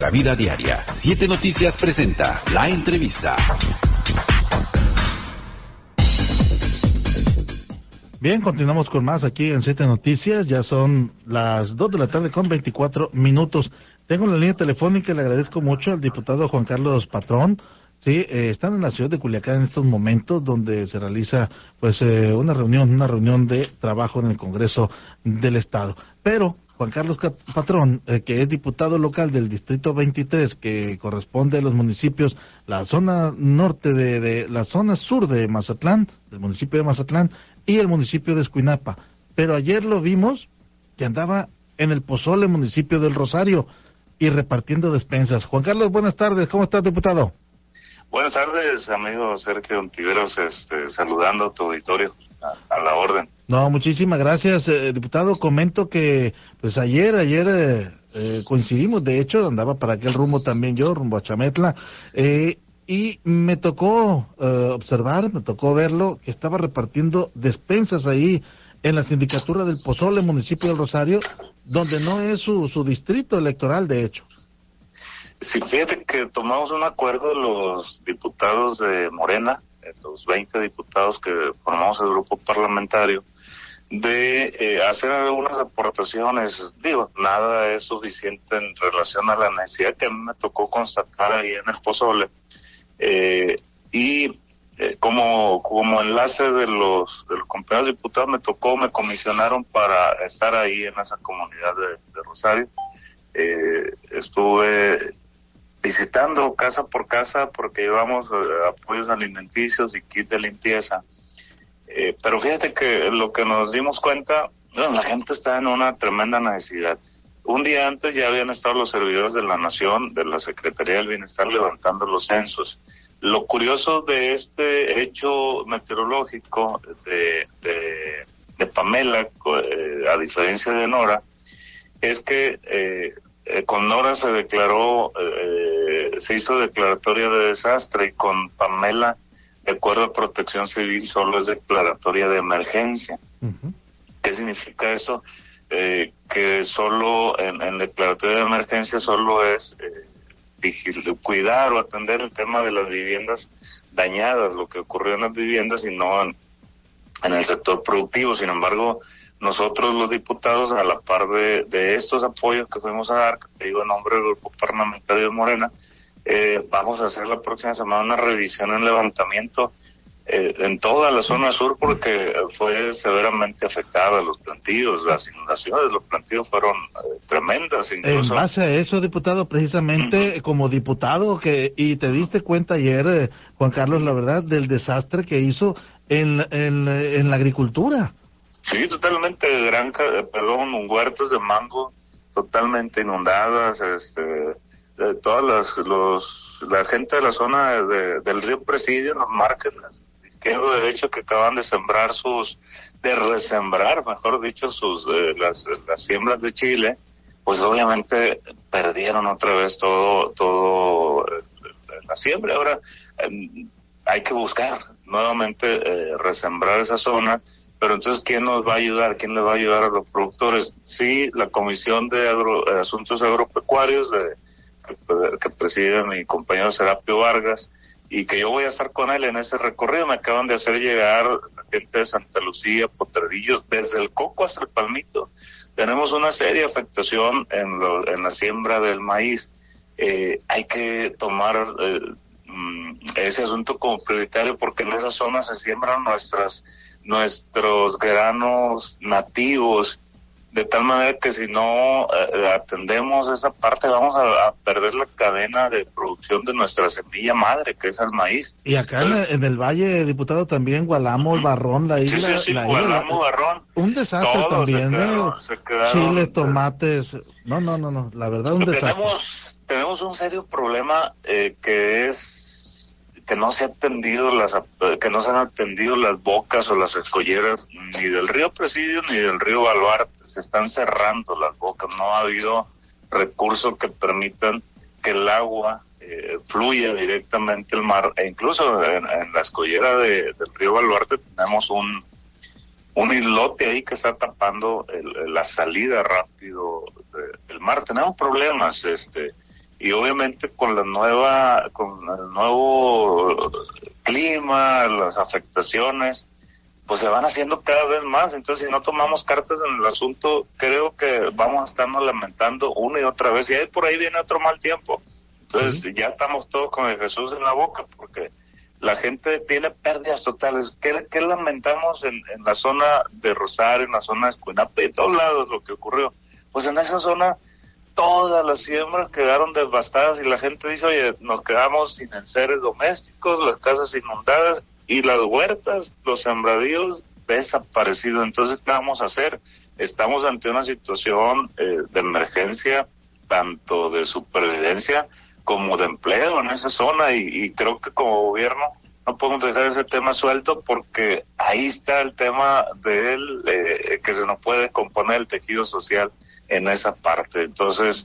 La vida diaria. Siete Noticias presenta la entrevista. Bien, continuamos con más aquí en Siete Noticias. Ya son las dos de la tarde con 24 minutos. Tengo la línea telefónica y le agradezco mucho al diputado Juan Carlos Patrón. Sí, eh, están en la ciudad de Culiacán en estos momentos donde se realiza pues eh, una reunión, una reunión de trabajo en el Congreso del Estado. Pero Juan Carlos Patrón, eh, que es diputado local del Distrito 23, que corresponde a los municipios, la zona norte de, de, la zona sur de Mazatlán, del municipio de Mazatlán, y el municipio de Escuinapa. Pero ayer lo vimos que andaba en el Pozole, municipio del Rosario, y repartiendo despensas. Juan Carlos, buenas tardes, ¿cómo estás, diputado? Buenas tardes, amigo Sergio Ontiveros, este, saludando a tu auditorio, a la orden. No, muchísimas gracias, eh, diputado. Comento que, pues ayer, ayer eh, eh, coincidimos, de hecho, andaba para aquel rumbo también yo, rumbo a Chametla, y me tocó observar, me tocó verlo, que estaba repartiendo despensas ahí en la sindicatura del Pozole, municipio del Rosario, donde no es su, su distrito electoral, de hecho. Sí, fíjate que tomamos un acuerdo los diputados de Morena, los 20 diputados que formamos el grupo parlamentario, de eh, hacer algunas aportaciones. Digo, nada es suficiente en relación a la necesidad que a mí me tocó constatar ahí en el Pozole. Eh, y eh, como como enlace de los de los compañeros diputados me tocó, me comisionaron para estar ahí en esa comunidad de, de Rosario. Eh, estuve visitando casa por casa porque llevamos apoyos alimenticios y kit de limpieza eh, pero fíjate que lo que nos dimos cuenta, bueno, la gente está en una tremenda necesidad. Un día antes ya habían estado los servidores de la Nación, de la Secretaría del Bienestar, levantando los censos. Lo curioso de este hecho meteorológico de, de, Pamela, eh, a diferencia de Nora, es que eh, eh, con Nora se declaró, se hizo declaratoria de desastre y con Pamela de acuerdo a protección civil solo es declaratoria de emergencia. ¿Qué significa eso? Eh, que solo en, en, declaratoria de emergencia solo es eh, cuidar o atender el tema de las viviendas dañadas, lo que ocurrió en las viviendas y no en, en el sector productivo. Sin embargo, nosotros los diputados, a la par de, de estos apoyos que fuimos a dar, que te digo en nombre del Grupo Parlamentario de Morena, eh, vamos a hacer la próxima semana una revisión en levantamiento eh, en toda la zona sur porque fue severamente afectada los plantíos, las inundaciones, los plantíos fueron eh, tremendas. En base a eso, diputado, precisamente como diputado que y te diste cuenta ayer, Juan Carlos, la verdad, del desastre que hizo en, en, en la agricultura. Sí, totalmente, granja, perdón, huertos de mango totalmente inundadas, este de todas las los la gente de la zona de, del río Presidio, los márquenes izquierdo derecho que acaban de sembrar sus de resembrar, mejor dicho, sus eh, las, las siembras de Chile, pues obviamente perdieron otra vez todo todo eh, la siembra. Ahora em, hay que buscar nuevamente eh, resembrar esa zona, pero entonces quién nos va a ayudar, quién le va a ayudar a los productores. Sí, la Comisión de Agro, Asuntos Agropecuarios de que preside mi compañero Serapio Vargas y que yo voy a estar con él en ese recorrido. Me acaban de hacer llegar la gente de Santa Lucía, Poterdillos, desde el Coco hasta el Palmito. Tenemos una seria afectación en, lo, en la siembra del maíz. Eh, hay que tomar eh, mm, ese asunto como prioritario porque en esa zona se siembran nuestras nuestros granos nativos de tal manera que si no eh, atendemos esa parte vamos a, perder la cadena de producción de nuestra semilla madre que es el maíz. Y acá en, el, valle diputado también Gualamos Barrón la isla sí, sí, la Gualamo, Barrón. un desastre también chile tomates no no no no la verdad un desastre. tenemos tenemos un serio problema eh, que es que no se ha atendido las que no se han atendido las bocas o las escolleras ni del río Presidio ni del río Baluarte se están cerrando las bocas, no ha habido recursos que permitan que el agua eh, fluya directamente al mar, e incluso en, la escollera de, del río Baluarte tenemos un un islote ahí que está tapando la salida rápido del mar. Tenemos problemas, este, y obviamente con la nueva, con el nuevo clima, las afectaciones, pues se van haciendo cada vez más. Entonces, si no tomamos cartas en el asunto, creo que vamos a estarnos lamentando una y otra vez. Y ahí por ahí viene otro mal tiempo. Entonces, ya estamos todos con el Jesús en la boca, porque la gente tiene pérdidas totales. ¿Qué, qué lamentamos en, en la zona de Rosario, en la zona de Escuinape, en todos lados lo que ocurrió? Pues en esa zona todas las siembras quedaron devastadas y la gente dice, oye, nos quedamos sin enseres domésticos, las casas inundadas y las huertas, los sembradíos desaparecidos. Entonces, ¿qué vamos a hacer? Estamos ante una situación eh, de emergencia, tanto de supervivencia como de empleo en esa zona y, y creo que como gobierno no podemos dejar ese tema suelto porque ahí está el tema de él, eh, que se nos puede componer el tejido social en esa parte. Entonces,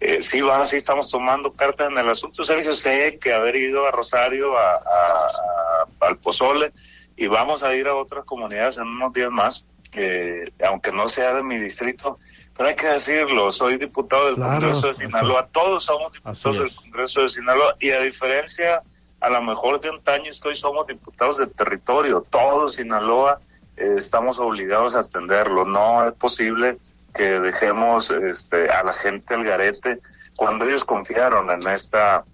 eh, sí, va, sí estamos tomando cartas en el asunto. Sergio, sé que haber ido a Rosario, a, al Pozole, y vamos a ir a otras comunidades en unos días más, que aunque no sea de mi distrito, pero hay que decirlo, soy diputado del Congreso de Sinaloa, todos somos diputados del Congreso de Sinaloa, y a diferencia, a lo mejor de un año estoy, somos diputados del territorio, todos Sinaloa eh, estamos obligados a atenderlo, no es posible que dejemos este, a la gente al garete cuando ellos confiaron en esta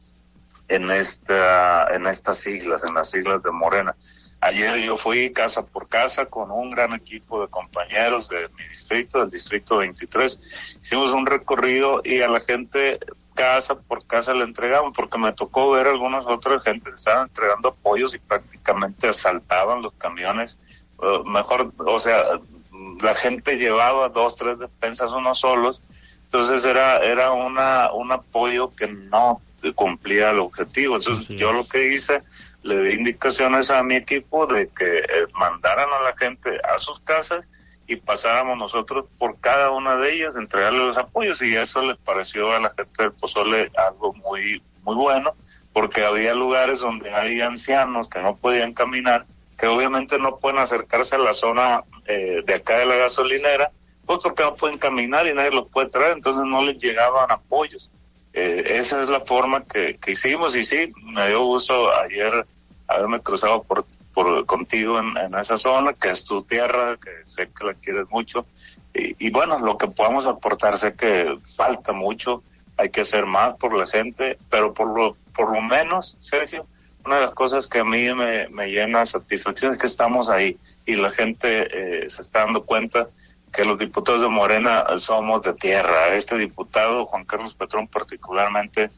en esta en estas siglas en las siglas de Morena. Ayer yo fui casa por casa con un gran equipo de compañeros de mi distrito del distrito 23 hicimos un recorrido y a la gente casa por casa le entregamos porque me tocó ver algunas otras gente que estaban entregando apoyos y prácticamente asaltaban los camiones. Mejor o sea la gente llevaba dos, tres despensas uno solos, entonces era era una un apoyo que no cumplía el objetivo. Entonces yo lo que hice, le di indicaciones a mi equipo de que eh, mandaran a la gente a sus casas y pasáramos nosotros por cada una de ellas, entregarle los apoyos y eso les pareció a la gente del Pozole algo muy muy bueno porque había lugares donde hay ancianos que no podían caminar que obviamente no pueden acercarse a la zona eh, de acá de la gasolinera, pues porque no pueden caminar y nadie los puede traer, entonces no les llegaban apoyos. Eh, esa es la forma que, que hicimos y sí, me dio gusto ayer haberme cruzado por, por contigo en, en esa zona, que es tu tierra, que sé que la quieres mucho. Y, y bueno, lo que podamos aportar, sé que falta mucho, hay que hacer más por la gente, pero por lo, por lo menos, Sergio, una de las cosas que a mí me, me llena satisfacción es que estamos ahí y la gente eh, se está dando cuenta que los diputados de Morena somos de tierra. Este diputado, Juan Carlos Petrón particularmente,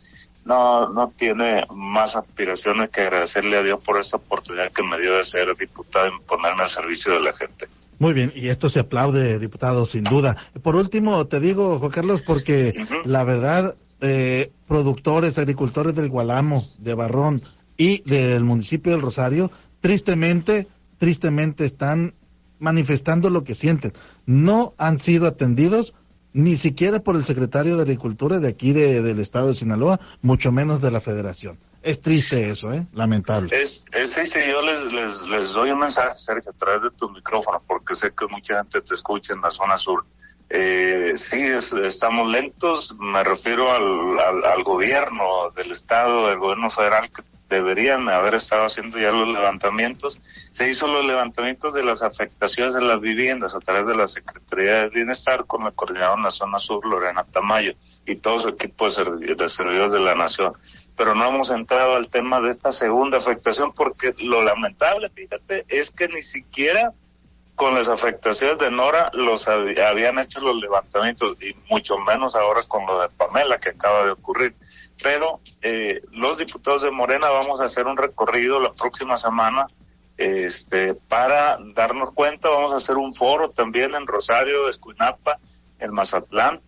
no, no tiene más aspiraciones que agradecerle a Dios por esa oportunidad que me dio de ser diputado y ponerme al servicio de la gente. Muy bien, y esto se aplaude, diputado, sin duda. Por último, te digo, Juan Carlos, porque la verdad, eh, productores, agricultores del Gualamo, de Barrón, y del municipio del Rosario, tristemente, tristemente están manifestando lo que sienten. No han sido atendidos ni siquiera por el secretario de Agricultura de aquí de, del estado de Sinaloa, mucho menos de la federación. Es triste eso, ¿eh? Lamentable. Es, es triste. Yo les, les, les doy un mensaje, a través de tu micrófono, porque sé que mucha gente te escucha en la zona sur. Eh, sí, estamos lentos. Me refiero al, al, al gobierno del estado, del gobierno federal, que deberían haber estado haciendo ya los levantamientos. Se hizo los levantamientos de las afectaciones de las viviendas a través de la Secretaría de Bienestar con la coordinadora la zona sur, Lorena Tamayo, y todo su equipo de, servidores de la Nación. Pero no hemos entrado al tema de esta segunda afectación porque lo lamentable, fíjate, es que ni siquiera con las afectaciones de Nora los habían hecho los levantamientos y mucho menos ahora con lo de Pamela que acaba de ocurrir pero eh, los diputados de Morena vamos a hacer un recorrido la próxima semana este para darnos cuenta, vamos a hacer un foro también en Rosario, Escuinapa, en Mazatlán,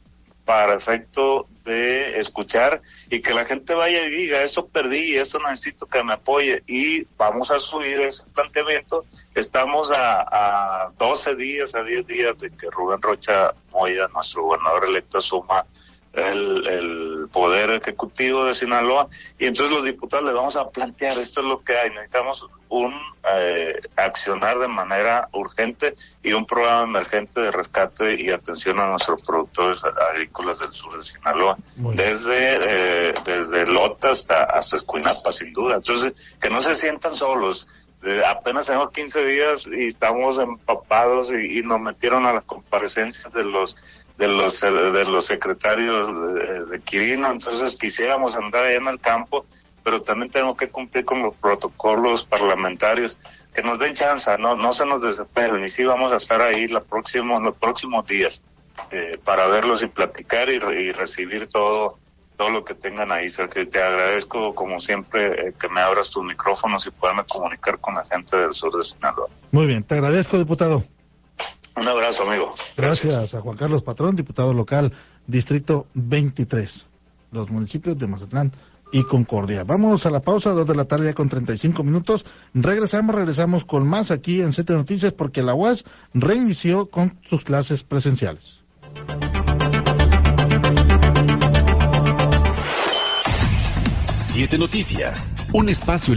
para efecto de escuchar y que la gente vaya y diga, eso perdí, eso necesito que me apoye y vamos a subir ese planteamiento. Estamos a, a 12 días, a 10 días de que Rubén Rocha Moya, nuestro gobernador electo, asuma el, el Poder Ejecutivo de Sinaloa y entonces los diputados le vamos a plantear, esto es lo que hay, necesitamos un eh, accionar de manera urgente y un programa emergente de rescate y atención a nuestros productores agrícolas del sur de Sinaloa, desde eh, desde Lota hasta, hasta Escuinapa, sin duda. Entonces, que no se sientan solos. Eh, apenas tengo 15 días y estamos empapados y, y nos metieron a las comparecencias de los de los de los secretarios de, de, Quirino, entonces quisiéramos andar allá en el campo, pero también tenemos que cumplir con los protocolos parlamentarios que nos den chance, no no se nos desesperen y sí vamos a estar ahí la próximo, los próximos días eh, para verlos y platicar y, y, recibir todo todo lo que tengan ahí, Sergio. Te agradezco como siempre eh, que me abras tus micrófonos y puedan comunicar con la gente del sur de Sinaloa. Muy bien, te agradezco, diputado. Un abrazo, amigo. Gracias. Gracias a Juan Carlos Patrón, diputado local, Distrito 23, los municipios de Mazatlán y Concordia. Vamos a la pausa, dos de la tarde ya con 35 minutos. Regresamos, regresamos con más aquí en Sete Noticias porque la UAS reinició con sus clases presenciales. Siete Noticias, un espacio